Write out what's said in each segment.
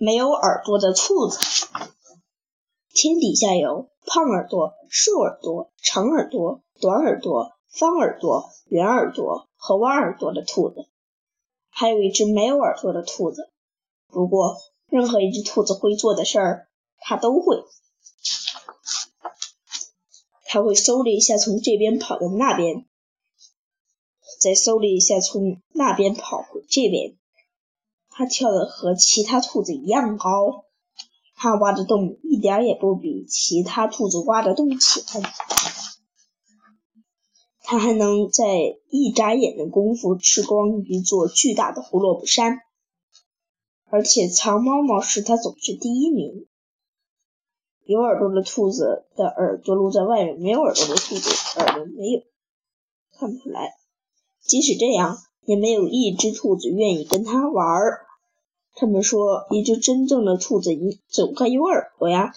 没有耳朵的兔子。天底下有胖耳朵、瘦耳朵、长耳朵、短耳朵、方耳朵、圆耳朵和弯耳朵的兔子，还有一只没有耳朵的兔子。不过，任何一只兔子会做的事儿，它都会。它会嗖的一下从这边跑到那边，再嗖的一下从那边跑回这边。它跳的和其他兔子一样高，它挖的洞一点也不比其他兔子挖的洞浅。它还能在一眨眼的功夫吃光一座巨大的胡萝卜山，而且藏猫猫时它总是第一名。有耳朵的兔子的耳朵露在外面，没有耳朵的兔子耳朵没有，看不出来。即使这样，也没有一只兔子愿意跟它玩儿。他们说，一只真正的兔子总该有耳朵呀？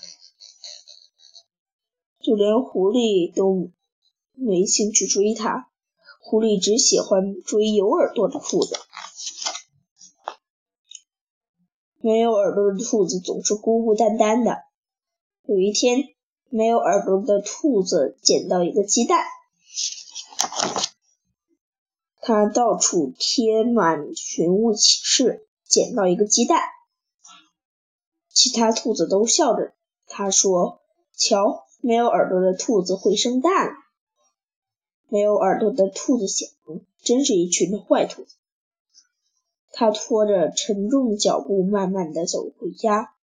就连狐狸都没兴趣追它，狐狸只喜欢追有耳朵的兔子。没有耳朵的兔子总是孤孤单单的。有一天，没有耳朵的兔子捡到一个鸡蛋，它到处贴满寻物启事，捡到一个鸡蛋。其他兔子都笑着，他说：“瞧，没有耳朵的兔子会生蛋。”没有耳朵的兔子想：“真是一群坏兔子。”他拖着沉重的脚步，慢慢的走回家。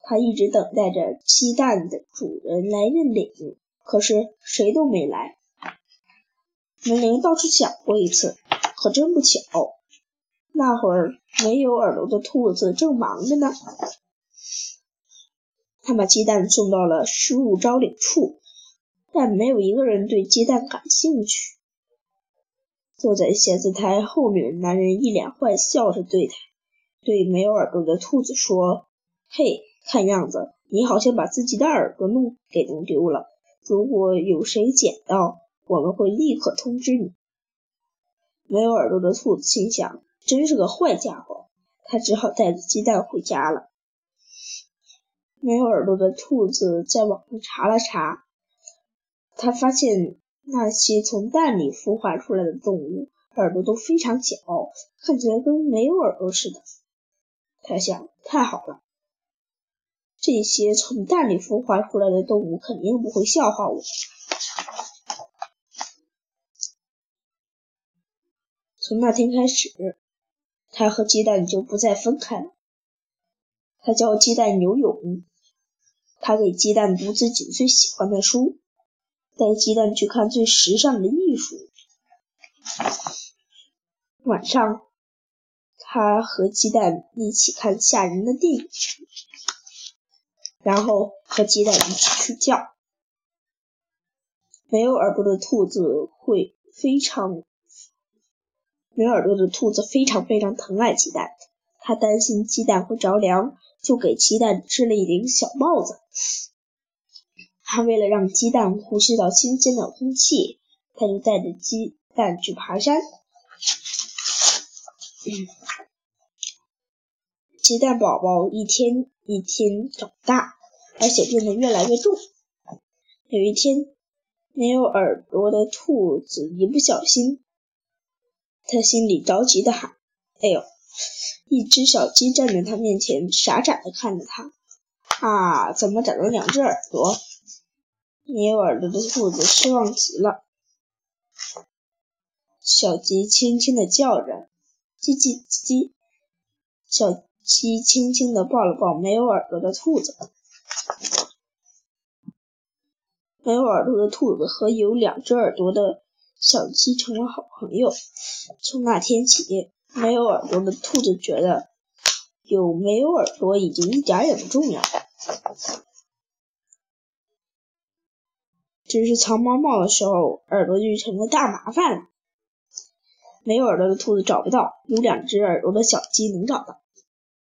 他一直等待着鸡蛋的主人来认领，可是谁都没来。门铃倒是响过一次，可真不巧，那会儿没有耳朵的兔子正忙着呢。他把鸡蛋送到了失物招领处，但没有一个人对鸡蛋感兴趣。坐在写字台后面的男人一脸坏笑着对他对没有耳朵的兔子说：“嘿。”看样子，你好像把自己的耳朵弄给弄丢了。如果有谁捡到，我们会立刻通知你。没有耳朵的兔子心想，真是个坏家伙。他只好带着鸡蛋回家了。没有耳朵的兔子在网上查了查，他发现那些从蛋里孵化出来的动物耳朵都非常小，看起来跟没有耳朵似的。他想，太好了。这些从蛋里孵化出来的动物肯定不会笑话我。从那天开始，他和鸡蛋就不再分开了。他教鸡蛋游泳，他给鸡蛋读自己最喜欢的书，带鸡蛋去看最时尚的艺术。晚上，他和鸡蛋一起看吓人的电影。然后和鸡蛋一起睡觉。没有耳朵的兔子会非常，没耳朵的兔子非常非常疼爱鸡蛋，它担心鸡蛋会着凉，就给鸡蛋织了一顶小帽子。它为了让鸡蛋呼吸到新鲜的空气，它就带着鸡蛋去爬山。鸡蛋宝宝一天一天长大。而且变得越来越重。有一天，没有耳朵的兔子一不小心，他心里着急的喊：“哎呦！”一只小鸡站在他面前，傻傻的看着他。啊，怎么长了两只耳朵？没有耳朵的兔子失望极了。小鸡轻轻的叫着：“叽叽叽叽。”小鸡轻轻的抱了抱没有耳朵的兔子。没有耳朵的兔子和有两只耳朵的小鸡成了好朋友。从那天起，没有耳朵的兔子觉得有没有耳朵已经一点也不重要。只是藏猫猫的时候，耳朵就成了大麻烦。没有耳朵的兔子找不到，有两只耳朵的小鸡能找到。